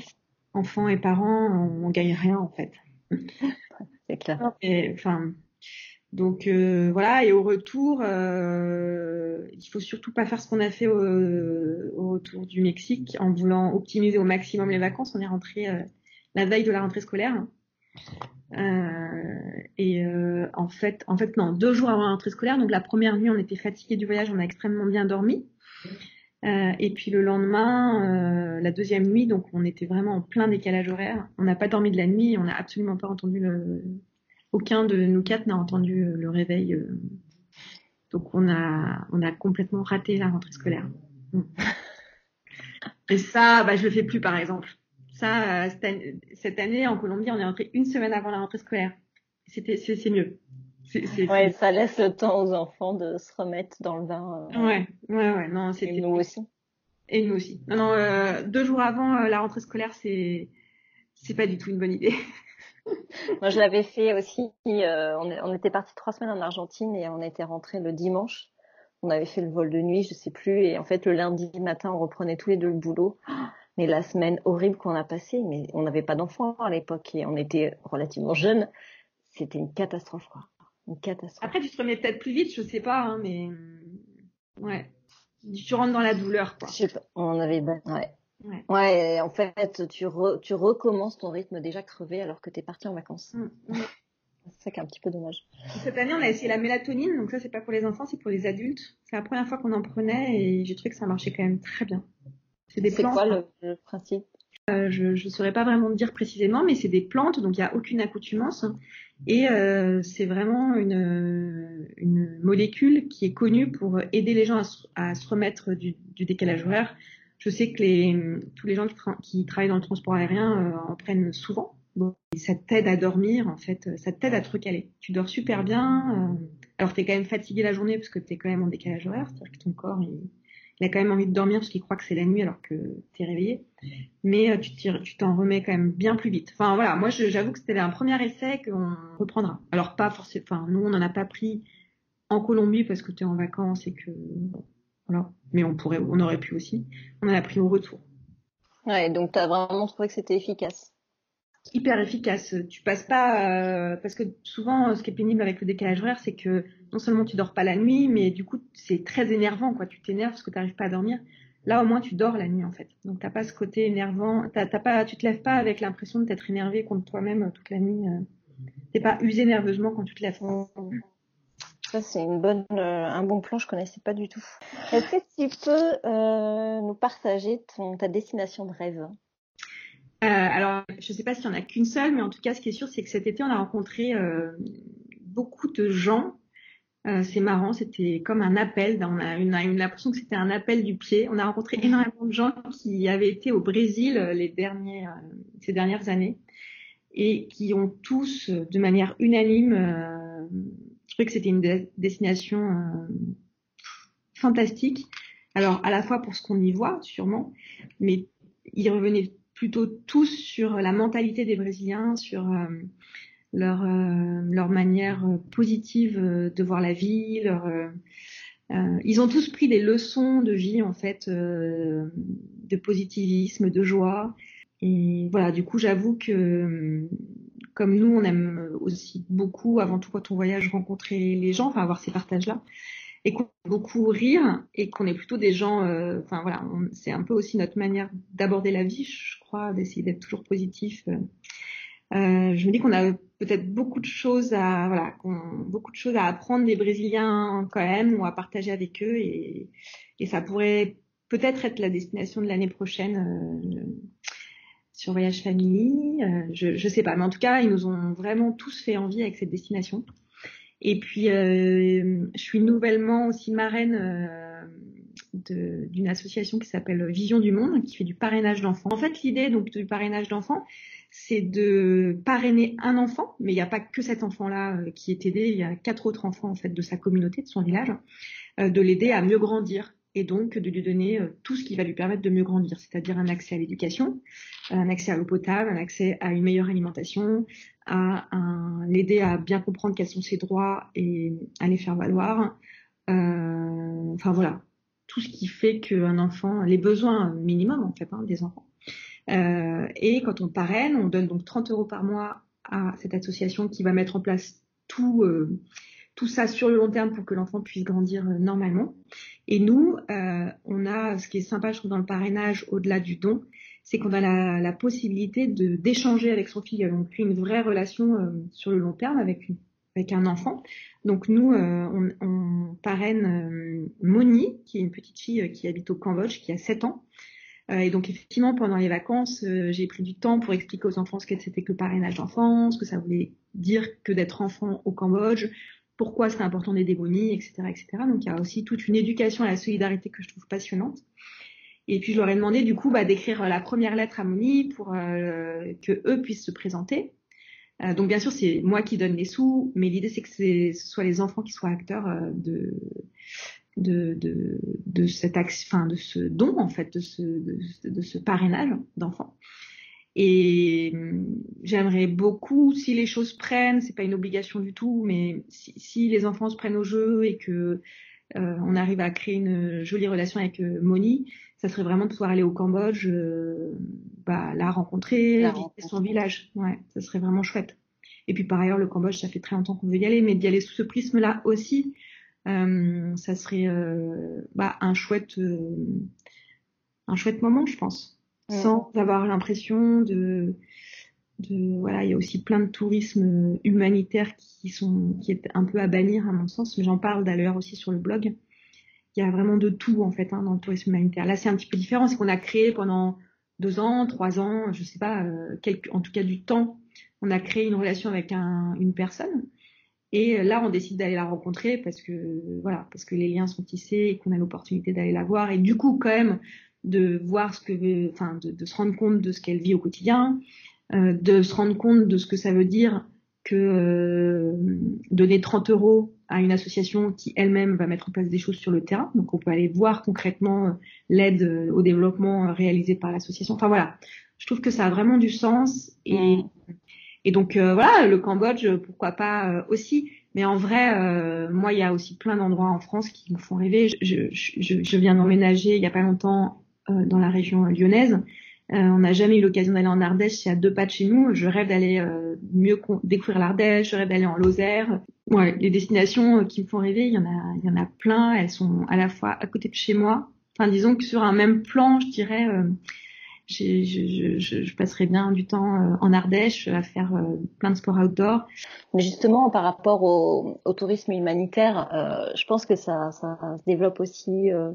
enfants et parents, on, gagne rien en fait. C'est clair. enfin, donc euh, voilà, et au retour, euh, il faut surtout pas faire ce qu'on a fait au, au, retour du Mexique en voulant optimiser au maximum les vacances. On est rentré la veille de la rentrée scolaire. Euh, et euh, en fait, en fait, non, deux jours avant la rentrée scolaire. Donc la première nuit, on était fatigué du voyage, on a extrêmement bien dormi. Euh, et puis le lendemain, la deuxième nuit, donc on était vraiment en plein décalage horaire. On n'a pas dormi de la nuit, on n'a absolument pas entendu le. Aucun de nous quatre n'a entendu le réveil. donc on a, on a complètement raté la rentrée scolaire. Et ça, bah, je le fais plus par exemple. Ça, euh, cette année, en Colombie, on est rentré une semaine avant la rentrée scolaire. C'était, c'est mieux. ouais, ça laisse le temps aux enfants de se remettre dans le bain. Euh, ouais, ouais, ouais, non, c'était. Et nous aussi. Et nous aussi. Non, non, euh, deux jours avant la rentrée scolaire, c'est, c'est pas du tout une bonne idée. Moi, je l'avais fait aussi. on, on, était parti trois semaines en Argentine et on était rentré le dimanche. On avait fait le vol de nuit, je sais plus. Et en fait, le lundi matin, on reprenait tous les deux le boulot. Mais la semaine horrible qu'on a passée, mais on n'avait pas d'enfants à l'époque et on était relativement jeunes, c'était une catastrophe, quoi. Une catastrophe. Après, tu te remets peut-être plus vite, je sais pas, hein, mais ouais. Tu rentres dans la douleur, quoi. Je sais pas. On avait, ouais. Ouais. ouais en fait, tu, tu recommences ton rythme déjà crevé alors que tu es parti en vacances. Mm, mm. C'est ça qui est un petit peu dommage. Cette année, on a essayé la mélatonine, donc ça, c'est pas pour les enfants, c'est pour les adultes. C'est la première fois qu'on en prenait et j'ai trouvé que ça marchait quand même très bien. C'est des plantes. quoi le, principe? Euh, Je ne saurais pas vraiment dire précisément, mais c'est des plantes, donc il n'y a aucune accoutumance. Et euh, c'est vraiment une, une molécule qui est connue pour aider les gens à se, remettre du, du, décalage horaire. Je sais que les, tous les gens qui, travaillent dans le transport aérien euh, en prennent souvent. Bon, et ça t'aide à dormir, en fait, ça t'aide à te recaler. Tu dors super bien. Euh, alors, tu es quand même fatigué la journée parce que tu es quand même en décalage horaire, c'est-à-dire que ton corps, il, a quand même envie de dormir parce qu'il croit que c'est la nuit alors que tu es réveillé. Mais euh, tu t'en remets quand même bien plus vite. Enfin voilà, moi j'avoue que c'était un premier essai qu'on reprendra. Alors pas forcément, enfin nous on n'en a pas pris en Colombie parce que tu es en vacances et que voilà. Mais on pourrait, on aurait pu aussi. On en a pris au retour. Ouais, donc tu as vraiment trouvé que c'était efficace hyper efficace. Tu passes pas euh, parce que souvent ce qui est pénible avec le décalage horaire, c'est que non seulement tu dors pas la nuit, mais du coup c'est très énervant quoi. Tu t'énerves parce que tu n'arrives pas à dormir. Là au moins tu dors la nuit en fait. Donc t'as pas ce côté énervant. T'as, pas, tu te lèves pas avec l'impression d'être énervé contre toi-même toute la nuit. Euh. T'es pas usé nerveusement quand tu te lèves. Ça, c'est une bonne, un bon plan, je connaissais pas du tout. Est-ce que tu peux nous partager ton, ta destination de rêve? Alors, je ne sais pas s'il y en a qu'une seule, mais en tout cas, ce qui est sûr, c'est que cet été, on a rencontré beaucoup de gens euh, c'est marrant, c'était comme un appel. On a, eu l'impression que c'était un appel du pied. On a rencontré énormément de gens qui avaient été au Brésil euh, les dernières, euh, ces dernières années et qui ont tous, de manière unanime, euh, trouvé que c'était une destination fantastique. Alors, à la fois pour ce qu'on y voit, sûrement, mais ils revenaient plutôt tous sur la mentalité des Brésiliens, sur leur, euh, leur manière euh, positive euh, de voir la vie, ils ont tous pris des leçons de vie en fait, de positivisme, de joie. Et voilà, du coup, j'avoue que comme nous, on aime aussi beaucoup, avant tout quand on voyage, rencontrer les gens, enfin avoir ces partages-là, et qu'on aime beaucoup rire, et qu'on est plutôt des gens, enfin voilà, c'est un peu aussi notre manière d'aborder la vie, je crois, d'essayer d'être toujours positif. Euh, je me dis qu'on a peut-être beaucoup de choses à voilà, beaucoup de choses à apprendre des Brésiliens quand même ou à partager avec eux et, ça pourrait peut-être être la destination de l'année prochaine euh, sur Voyage Family. Euh, je je sais pas, mais en tout cas ils nous ont vraiment tous fait envie avec cette destination. Et puis euh, je suis nouvellement aussi marraine euh, d'une association qui s'appelle Vision du Monde, qui fait du parrainage d'enfants. En fait, l'idée donc du parrainage d'enfants, c'est de parrainer un enfant, mais il n'y a pas que cet enfant-là qui est aidé, il y a quatre autres enfants en fait de sa communauté, de son village, de l'aider à mieux grandir et donc de lui donner euh, tout ce qui va lui permettre de mieux grandir, c'est-à-dire un accès à l'éducation, un accès à l'eau potable, un accès à une meilleure alimentation, à l'aider à bien comprendre quels sont ses droits et à les faire valoir. enfin voilà, tout ce qui fait qu'un enfant, les besoins minimums en fait hein, des enfants. Euh, et quand on parraine, on donne donc 30 euros par mois à cette association qui va mettre en place tout, euh, tout ça sur le long terme pour que l'enfant puisse grandir euh, normalement. Et nous, on a, ce qui est sympa, je trouve, dans le parrainage, au-delà du don, c'est qu'on a la, possibilité de d'échanger avec son filleul. On crée une vraie relation sur le long terme avec, avec un enfant. Donc nous, on, parraine Moni, qui est une petite fille qui habite au Cambodge, qui a 7 ans, euh, et donc effectivement, pendant les vacances, euh, j'ai pris du temps pour expliquer aux enfants ce que c'était que le parrainage d'enfants, ce que ça voulait dire que d'être enfant au Cambodge, pourquoi c'est important d'aider Bonnie, etc., etc. Donc il y a aussi toute une éducation à la solidarité que je trouve passionnante. Et puis je leur ai demandé du coup bah, d'écrire la première lettre à Moni pour euh, que eux puissent se présenter. Euh, donc bien sûr c'est moi qui donne les sous, mais l'idée c'est que ce soit les enfants qui soient acteurs de de, de, de cette enfin de ce don en fait, de ce, de, ce parrainage d'enfants. Et hum, j'aimerais beaucoup, si les choses prennent, c'est pas une obligation du tout, mais si, si les enfants se prennent au jeu et que euh, on arrive à créer une jolie relation avec euh, Moni, ça serait vraiment de pouvoir aller au Cambodge, euh, bah, la rencontrer, visiter son village. Ouais, ça serait vraiment chouette. Et puis par ailleurs, le Cambodge, ça fait très longtemps qu'on veut y aller, mais d'y aller sous ce prisme-là aussi, euh, ça serait bah, un chouette un chouette moment, je pense, sans avoir l'impression de voilà, il y a aussi plein de tourisme humanitaire qui sont qui est un peu à bannir à mon sens, mais j'en parle d'ailleurs aussi sur le blog. Il y a vraiment de tout en fait hein, dans le tourisme humanitaire. Là, c'est un petit peu différent, c'est qu'on a créé pendant deux ans, trois ans, je sais pas, euh, en tout cas du temps, on a créé une relation avec un, une personne et là, on décide d'aller la rencontrer parce que voilà, parce que les liens sont tissés et qu'on a l'opportunité d'aller la voir. Et du coup, quand même, de voir ce que, enfin, de, de se rendre compte de ce qu'elle vit au quotidien, euh, de se rendre compte de ce que ça veut dire que euh, donner 30 euros à une association qui elle-même va mettre en place des choses sur le terrain. Donc, on peut aller voir concrètement euh, l'aide euh, au développement réalisée par l'association. Enfin voilà, je trouve que ça a vraiment du sens et et donc euh, voilà, le Cambodge, pourquoi pas euh, aussi. Mais en vrai, euh, moi, il y a aussi plein d'endroits en France qui me font rêver. Je, je, je viens d'emménager il y a pas longtemps dans la région lyonnaise. on n'a jamais eu l'occasion d'aller en Ardèche, c'est à deux pas de chez nous. Je rêve d'aller mieux découvrir l'Ardèche, je rêve d'aller en Lozère. Les destinations qui me font rêver, il y il y en a plein. Elles sont à la fois à côté de chez moi. Enfin, disons que sur un même plan, je dirais, je, je, je, passerais bien du temps euh, en Ardèche à faire euh, plein de sports outdoor. Mais justement, par rapport au, au tourisme humanitaire, euh, je pense que ça, ça se développe aussi euh,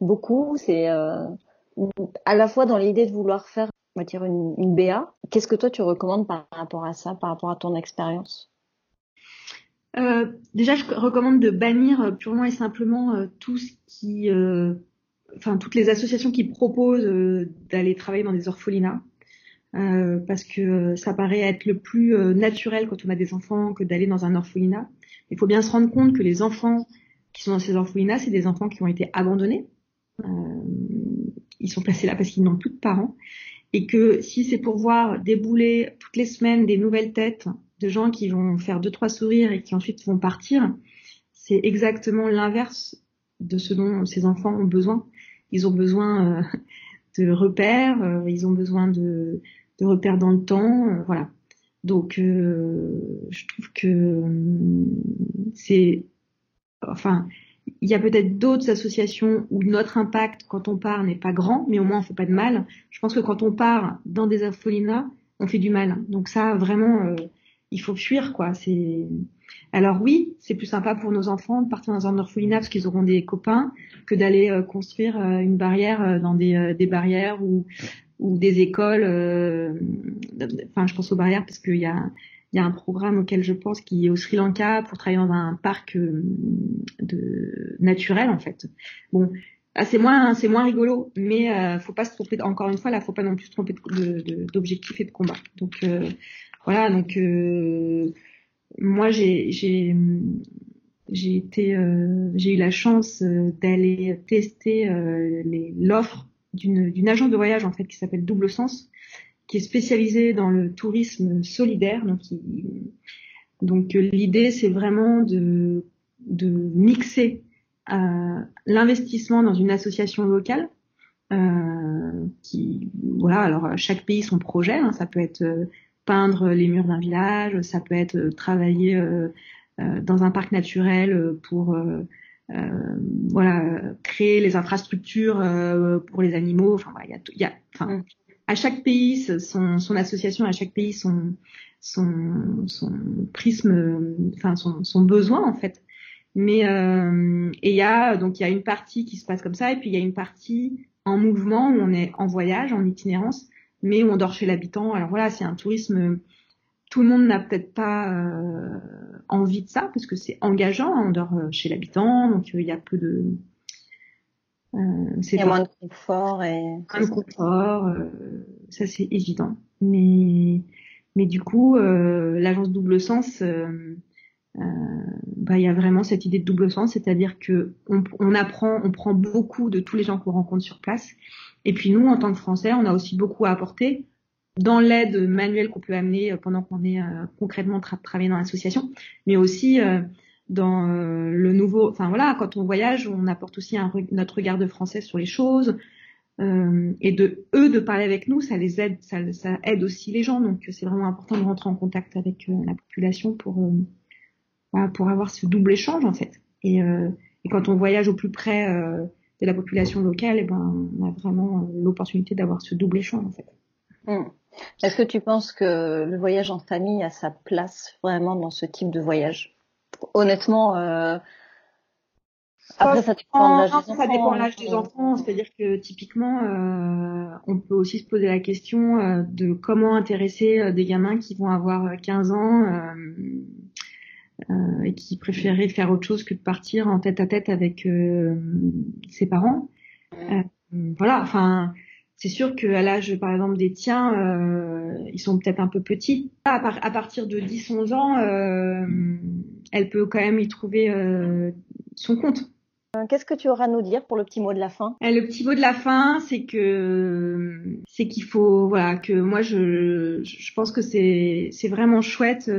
beaucoup. C'est à la fois dans l'idée de vouloir faire, on va dire, une, une BA. Qu'est-ce que toi tu recommandes par rapport à ça, par rapport à ton expérience? Déjà, je recommande de bannir purement et simplement tout ce qui enfin toutes les associations qui proposent euh, d'aller travailler dans des orphelinats. Euh, parce que ça paraît être le plus euh, naturel quand on a des enfants que d'aller dans un orphelinat. Il faut bien se rendre compte que les enfants qui sont dans ces orphelinats, c'est des enfants qui ont été abandonnés. Euh, ils sont placés là parce qu'ils n'ont plus de parents. Et que si c'est pour voir débouler toutes les semaines des nouvelles têtes de gens qui vont faire deux trois sourires et qui ensuite vont partir, c'est exactement l'inverse de ce dont ces enfants ont besoin ils ont besoin euh, de repères, euh, ils ont besoin de, repères dans le temps, euh, voilà. Donc, je trouve que c'est, enfin, il y a peut-être d'autres associations où notre impact quand on part n'est pas grand, mais au moins on fait pas de mal. Je pense que quand on part dans des orphelinats, on fait du mal. Donc ça, vraiment, il faut fuir, quoi. C'est alors oui, c'est plus sympa pour nos enfants de partir dans un orphelinat parce qu'ils auront des copains que d'aller euh, construire euh, une barrière euh, dans des, barrières ou, des écoles. enfin, je pense aux barrières parce qu'il y a un programme auquel je pense qui est au Sri Lanka pour travailler dans un parc de naturel en fait. Bon, ah, c'est moins rigolo, mais euh, faut pas se tromper. Encore une fois, là, faut pas non plus se tromper d'objectif et de combat. Donc voilà, donc moi j'ai j'ai j'ai été euh, j'ai eu la chance euh, d'aller tester euh, l'offre d'une d'une agence de voyage en fait qui s'appelle Double Sens qui est spécialisée dans le tourisme solidaire. Donc donc l'idée c'est vraiment de de mixer l'investissement dans une association locale qui voilà alors chaque pays son projet hein, ça peut être peindre les murs d'un village, ça peut être euh, travailler euh, euh, dans un parc naturel pour voilà créer les infrastructures pour les animaux. Enfin, il y a, y a enfin, mm. à chaque pays son, son association, à chaque pays son son, son prisme, enfin son, son besoin en fait. Mais euh, et il y a donc il y a une partie qui se passe comme ça et puis il y a une partie en mouvement où on est en voyage, en itinérance mais on dort chez l'habitant. Alors voilà, c'est un tourisme. Tout le monde n'a peut-être pas euh, envie de ça parce que c'est engageant. On dort euh, chez l'habitant, donc euh, il y a peu de. il y a moins de confort et. Moins de confort, ça c'est évident. Mais mais du coup, l'agence double sens. bah, il y a vraiment cette idée de double sens, c'est-à-dire que on, on, apprend, on prend beaucoup de tous les gens qu'on rencontre sur place, et puis nous, en tant que Français, on a aussi beaucoup à apporter dans l'aide manuelle qu'on peut amener euh, pendant qu'on est euh, concrètement tra travaillé dans l'association, mais aussi euh, dans le nouveau. Enfin voilà, quand on voyage, on apporte aussi notre regard de français sur les choses. et de eux de parler avec nous, ça les aide, ça, aide aussi les gens. Donc c'est vraiment important de rentrer en contact avec la population pour pour avoir ce double échange en fait. Et quand on voyage au plus près de la population locale, et eh ben, on a vraiment l'opportunité d'avoir ce double échange en fait. Hmm. Est-ce que tu penses que le voyage en famille a sa place vraiment dans ce type de voyage? Honnêtement, euh... après ça dépend de l'âge des enfants. Ça dépend de l'âge des enfants, c'est-à-dire que typiquement, euh, on peut aussi se poser la question euh, de comment intéresser des gamins qui vont avoir 15 ans euh, et qui préférait faire autre chose que de partir en tête à tête avec euh, ses parents. Euh, voilà, enfin, c'est sûr qu'à l'âge, par exemple, des tiens, ils sont peut-être un peu petits. À, à partir de 10-11 ans, elle peut quand même y trouver son compte. Qu'est-ce que tu auras à nous dire pour le petit mot de la fin? Le petit mot de la fin, c'est que c'est qu'il faut voilà que moi je je pense que c'est c'est vraiment chouette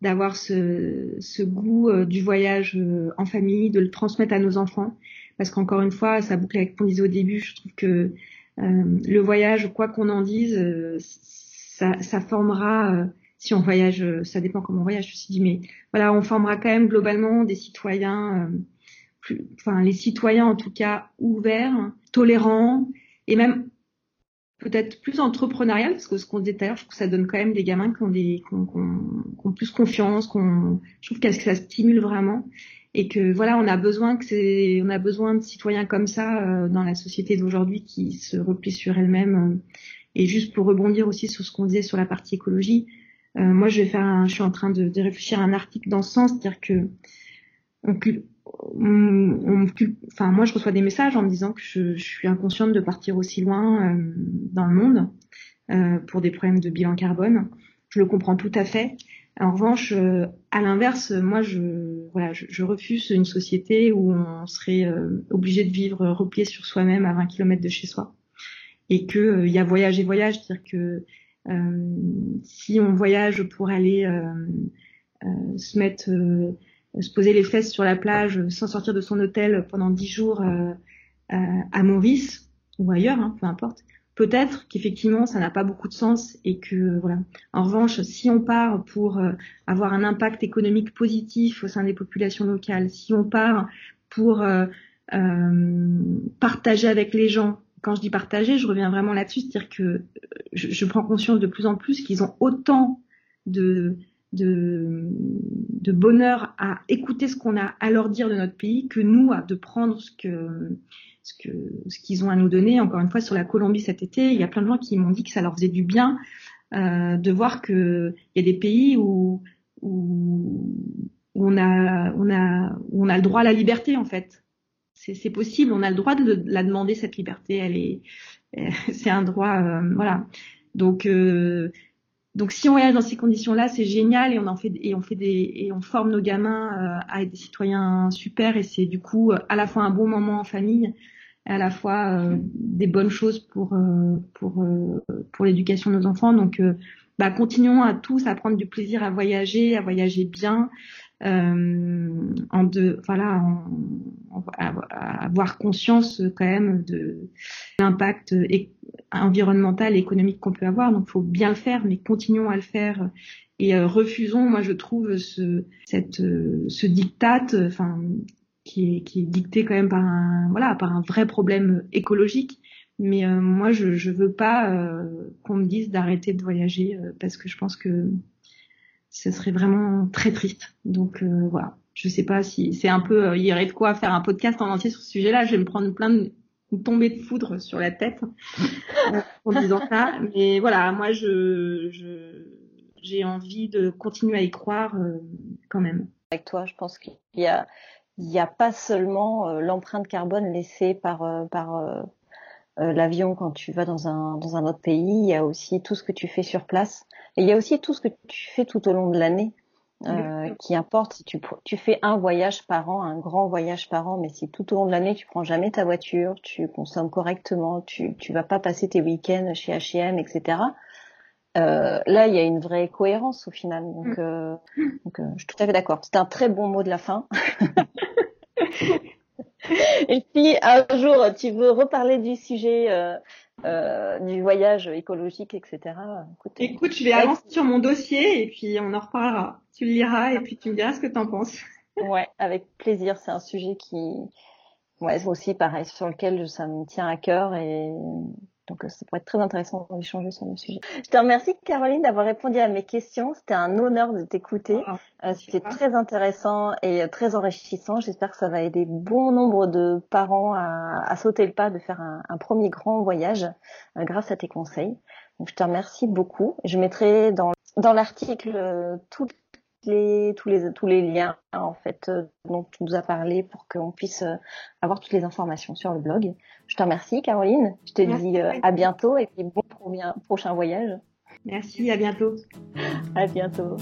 d'avoir ce, ce, goût euh, du voyage euh, en famille, de le transmettre à nos enfants. Parce qu'encore une fois, ça boucle avec ce qu'on disait au début, je trouve que euh, le voyage, quoi qu'on en dise, ça, ça, formera, si on voyage, ça dépend comment on voyage, je me suis dit, mais voilà, on formera quand même globalement des citoyens, plus, enfin les citoyens en tout cas ouverts, tolérants, et même peut-être plus entrepreneurial, parce que ce qu'on disait tout à l'heure, je trouve que ça donne quand même des gamins qui ont, des, qui ont, qui ont, plus confiance, qu'on, je trouve que ça stimule vraiment. Et que voilà, on a besoin que c'est, on a besoin de citoyens comme ça euh, dans la société d'aujourd'hui qui se replient sur elles-mêmes. Euh. et juste pour rebondir aussi sur ce qu'on disait sur la partie écologie, euh, moi je vais faire, un, je suis en train de, de, réfléchir à un article dans ce sens, c'est-à-dire que on, on, enfin moi je reçois des messages en me disant que je, je suis inconsciente de partir aussi loin euh, dans le monde euh, pour des problèmes de bilan carbone. Je le comprends tout à fait. En revanche, euh, à l'inverse, moi je voilà, je, je, refuse une société où on serait euh, obligé de vivre replié sur soi-même à 20 km de chez soi et que il y a voyage et voyage, c'est-à-dire que si on voyage pour aller se mettre se poser les fesses sur la plage sans sortir de son hôtel pendant dix jours euh, euh, à Maurice ou ailleurs, hein, peu importe. Peut-être qu'effectivement ça n'a pas beaucoup de sens et que voilà. En revanche, si on part pour euh, avoir un impact économique positif au sein des populations locales, si on part pour euh, partager avec les gens, quand je dis partager, je reviens vraiment là-dessus, c'est-à-dire que je, je, prends conscience de plus en plus qu'ils ont autant de de, bonheur à écouter ce qu'on a à leur dire de notre pays que nous à de prendre ce que ce qu'ils ont à nous donner. Encore une fois sur la Colombie cet été, il y a plein de gens qui m'ont dit que ça leur faisait du bien euh, de voir que il y a des pays où, où on a on a on a le droit à la liberté en fait. C'est possible, on a le droit de, la demander cette liberté. Elle est c'est un droit euh, voilà. Donc euh, donc si on voyage dans ces conditions-là, c'est génial et on en fait et on fait des et on forme nos gamins euh, à être des citoyens super et c'est du coup euh, à la fois un bon moment en famille, et à la fois euh, des bonnes choses pour pour pour l'éducation de nos enfants. Donc bah, continuons à tous à prendre du plaisir à voyager, à voyager bien, euh, en de voilà avoir conscience quand même de l'impact environnemental et économique qu'on peut avoir. Donc faut bien le faire mais continuons à le faire. Et euh, refusons moi je trouve ce cette euh, ce diktat enfin qui est qui est dicté quand même par un voilà par un vrai problème écologique. Mais moi je je veux pas qu'on me dise d'arrêter de voyager parce que je pense que ce serait vraiment très triste. Donc euh, voilà, je sais pas si c'est un peu, euh, il y aurait de quoi faire un podcast en entier sur ce sujet-là. Je vais me prendre plein de tombées de foudre sur la tête euh, en disant ça. Mais voilà, moi je, j'ai envie de continuer à y croire quand même. Avec toi, je pense qu'il y a il n'y a pas seulement l'empreinte carbone laissée par par l'avion quand tu vas dans un dans un autre pays, il y a aussi tout ce que tu fais sur place et il y a aussi tout ce que tu fais tout au long de l'année. Euh, qui importe si tu, tu fais un voyage par an, un grand voyage par an, mais si tout au long de l'année tu prends jamais ta voiture, tu consommes correctement, tu tu vas pas passer tes week-ends chez H&M, etc. Euh, là, il y a une vraie cohérence au final. Donc, mm. euh, donc euh, je suis tout à fait d'accord. C'est un très bon mot de la fin. Et puis un jour tu veux reparler du sujet euh, euh, du voyage écologique, etc. Écoute, Écoute je vais avancer sur mon dossier et puis on en reparlera. Tu le liras et puis tu me diras ce que tu en penses. ouais, avec plaisir. C'est un sujet qui, ouais, aussi pareil, sur lequel ça me tient à cœur et donc, euh, ça pourrait être très intéressant d'échanger sur le sujet. Je te remercie, Caroline, d'avoir répondu à mes questions. C'était un honneur de t'écouter. Ah, euh, c'était très intéressant et euh, très enrichissant. J'espère que ça va aider bon nombre de parents à, à sauter le pas de faire un, un premier grand voyage grâce à tes conseils. Donc, je te remercie beaucoup. Je mettrai dans, dans l'article toutes les, tous les tous les liens en fait euh, dont tu nous as parlé pour qu'on puisse euh, avoir toutes les informations sur le blog. Je te remercie Caroline. Je te dis euh, à bientôt et puis bon prochain voyage. Merci, à bientôt. à bientôt.